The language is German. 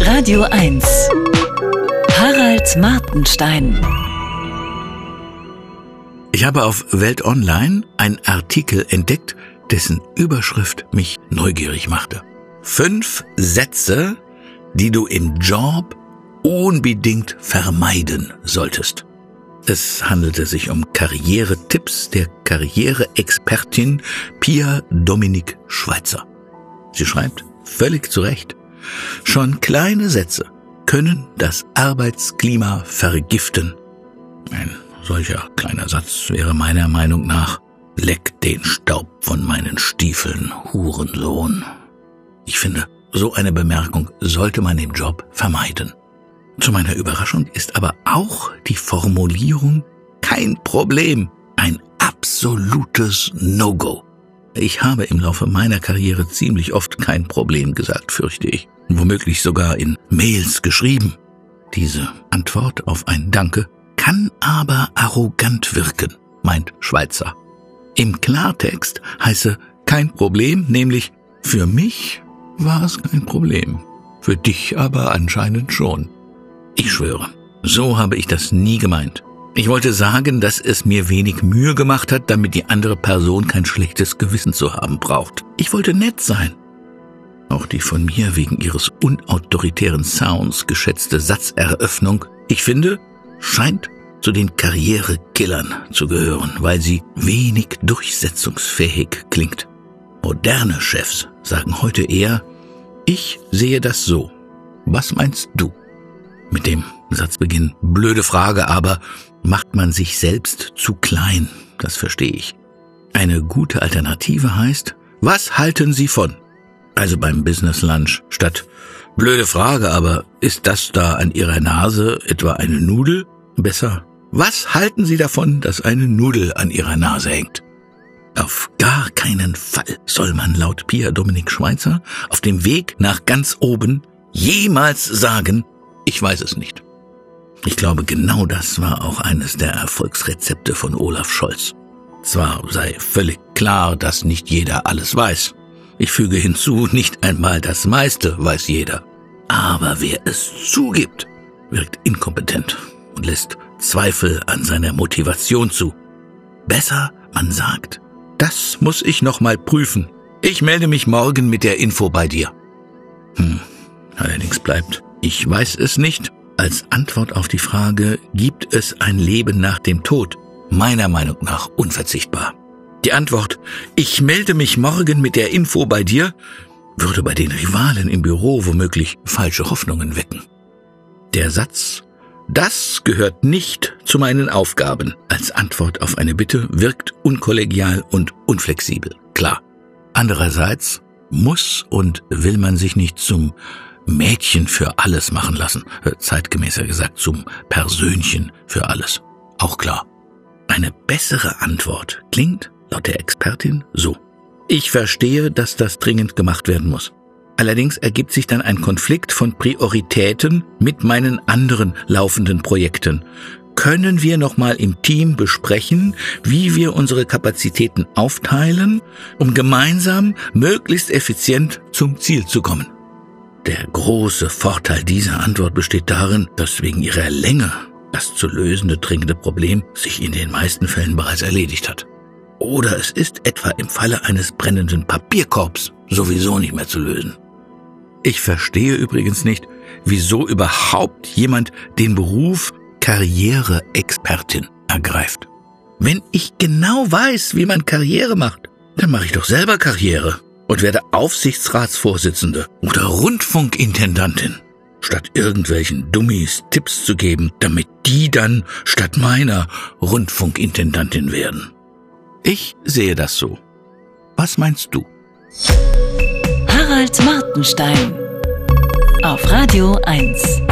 Radio 1. Harald Martenstein. Ich habe auf Welt Online einen Artikel entdeckt, dessen Überschrift mich neugierig machte. Fünf Sätze, die du im Job unbedingt vermeiden solltest. Es handelte sich um Karrieretipps der Karriereexpertin Pia Dominik Schweitzer. Sie schreibt, völlig zu Recht, schon kleine Sätze können das Arbeitsklima vergiften. Ein solcher kleiner Satz wäre meiner Meinung nach, leck den Staub von meinen Stiefeln, Hurensohn. Ich finde, so eine Bemerkung sollte man im Job vermeiden. Zu meiner Überraschung ist aber auch die Formulierung kein Problem ein absolutes No-Go. Ich habe im Laufe meiner Karriere ziemlich oft kein Problem gesagt, fürchte ich. Womöglich sogar in Mails geschrieben. Diese Antwort auf ein Danke kann aber arrogant wirken, meint Schweizer. Im Klartext heiße kein Problem, nämlich für mich war es kein Problem, für dich aber anscheinend schon. Ich schwöre, so habe ich das nie gemeint. Ich wollte sagen, dass es mir wenig Mühe gemacht hat, damit die andere Person kein schlechtes Gewissen zu haben braucht. Ich wollte nett sein. Auch die von mir wegen ihres unautoritären Sounds geschätzte Satzeröffnung, ich finde, scheint zu den Karrierekillern zu gehören, weil sie wenig durchsetzungsfähig klingt. Moderne Chefs sagen heute eher, ich sehe das so. Was meinst du? Mit dem Satzbeginn blöde Frage, aber macht man sich selbst zu klein? Das verstehe ich. Eine gute Alternative heißt, was halten Sie von? Also beim Business Lunch statt blöde Frage, aber ist das da an Ihrer Nase etwa eine Nudel? Besser, was halten Sie davon, dass eine Nudel an Ihrer Nase hängt? Auf gar keinen Fall soll man laut Pia Dominik Schweizer auf dem Weg nach ganz oben jemals sagen, ich weiß es nicht. Ich glaube, genau das war auch eines der Erfolgsrezepte von Olaf Scholz. Zwar sei völlig klar, dass nicht jeder alles weiß. Ich füge hinzu, nicht einmal das meiste weiß jeder. Aber wer es zugibt, wirkt inkompetent und lässt Zweifel an seiner Motivation zu. Besser, man sagt, das muss ich noch mal prüfen. Ich melde mich morgen mit der Info bei dir. Hm, allerdings bleibt, ich weiß es nicht, als Antwort auf die Frage, gibt es ein Leben nach dem Tod, meiner Meinung nach unverzichtbar. Die Antwort, ich melde mich morgen mit der Info bei dir, würde bei den Rivalen im Büro womöglich falsche Hoffnungen wecken. Der Satz, das gehört nicht zu meinen Aufgaben, als Antwort auf eine Bitte wirkt unkollegial und unflexibel, klar. Andererseits muss und will man sich nicht zum Mädchen für alles machen lassen, äh, zeitgemäßer gesagt zum Persönchen für alles. Auch klar. Eine bessere Antwort klingt, laut der Expertin, so. Ich verstehe, dass das dringend gemacht werden muss. Allerdings ergibt sich dann ein Konflikt von Prioritäten mit meinen anderen laufenden Projekten. Können wir nochmal im Team besprechen, wie wir unsere Kapazitäten aufteilen, um gemeinsam möglichst effizient zum Ziel zu kommen? Der große Vorteil dieser Antwort besteht darin, dass wegen ihrer Länge das zu lösende dringende Problem sich in den meisten Fällen bereits erledigt hat. Oder es ist etwa im Falle eines brennenden Papierkorbs sowieso nicht mehr zu lösen. Ich verstehe übrigens nicht, wieso überhaupt jemand den Beruf Karriereexpertin ergreift. Wenn ich genau weiß, wie man Karriere macht, dann mache ich doch selber Karriere und werde Aufsichtsratsvorsitzende oder Rundfunkintendantin, statt irgendwelchen Dummies Tipps zu geben, damit die dann statt meiner Rundfunkintendantin werden. Ich sehe das so. Was meinst du? Harald Martenstein auf Radio 1.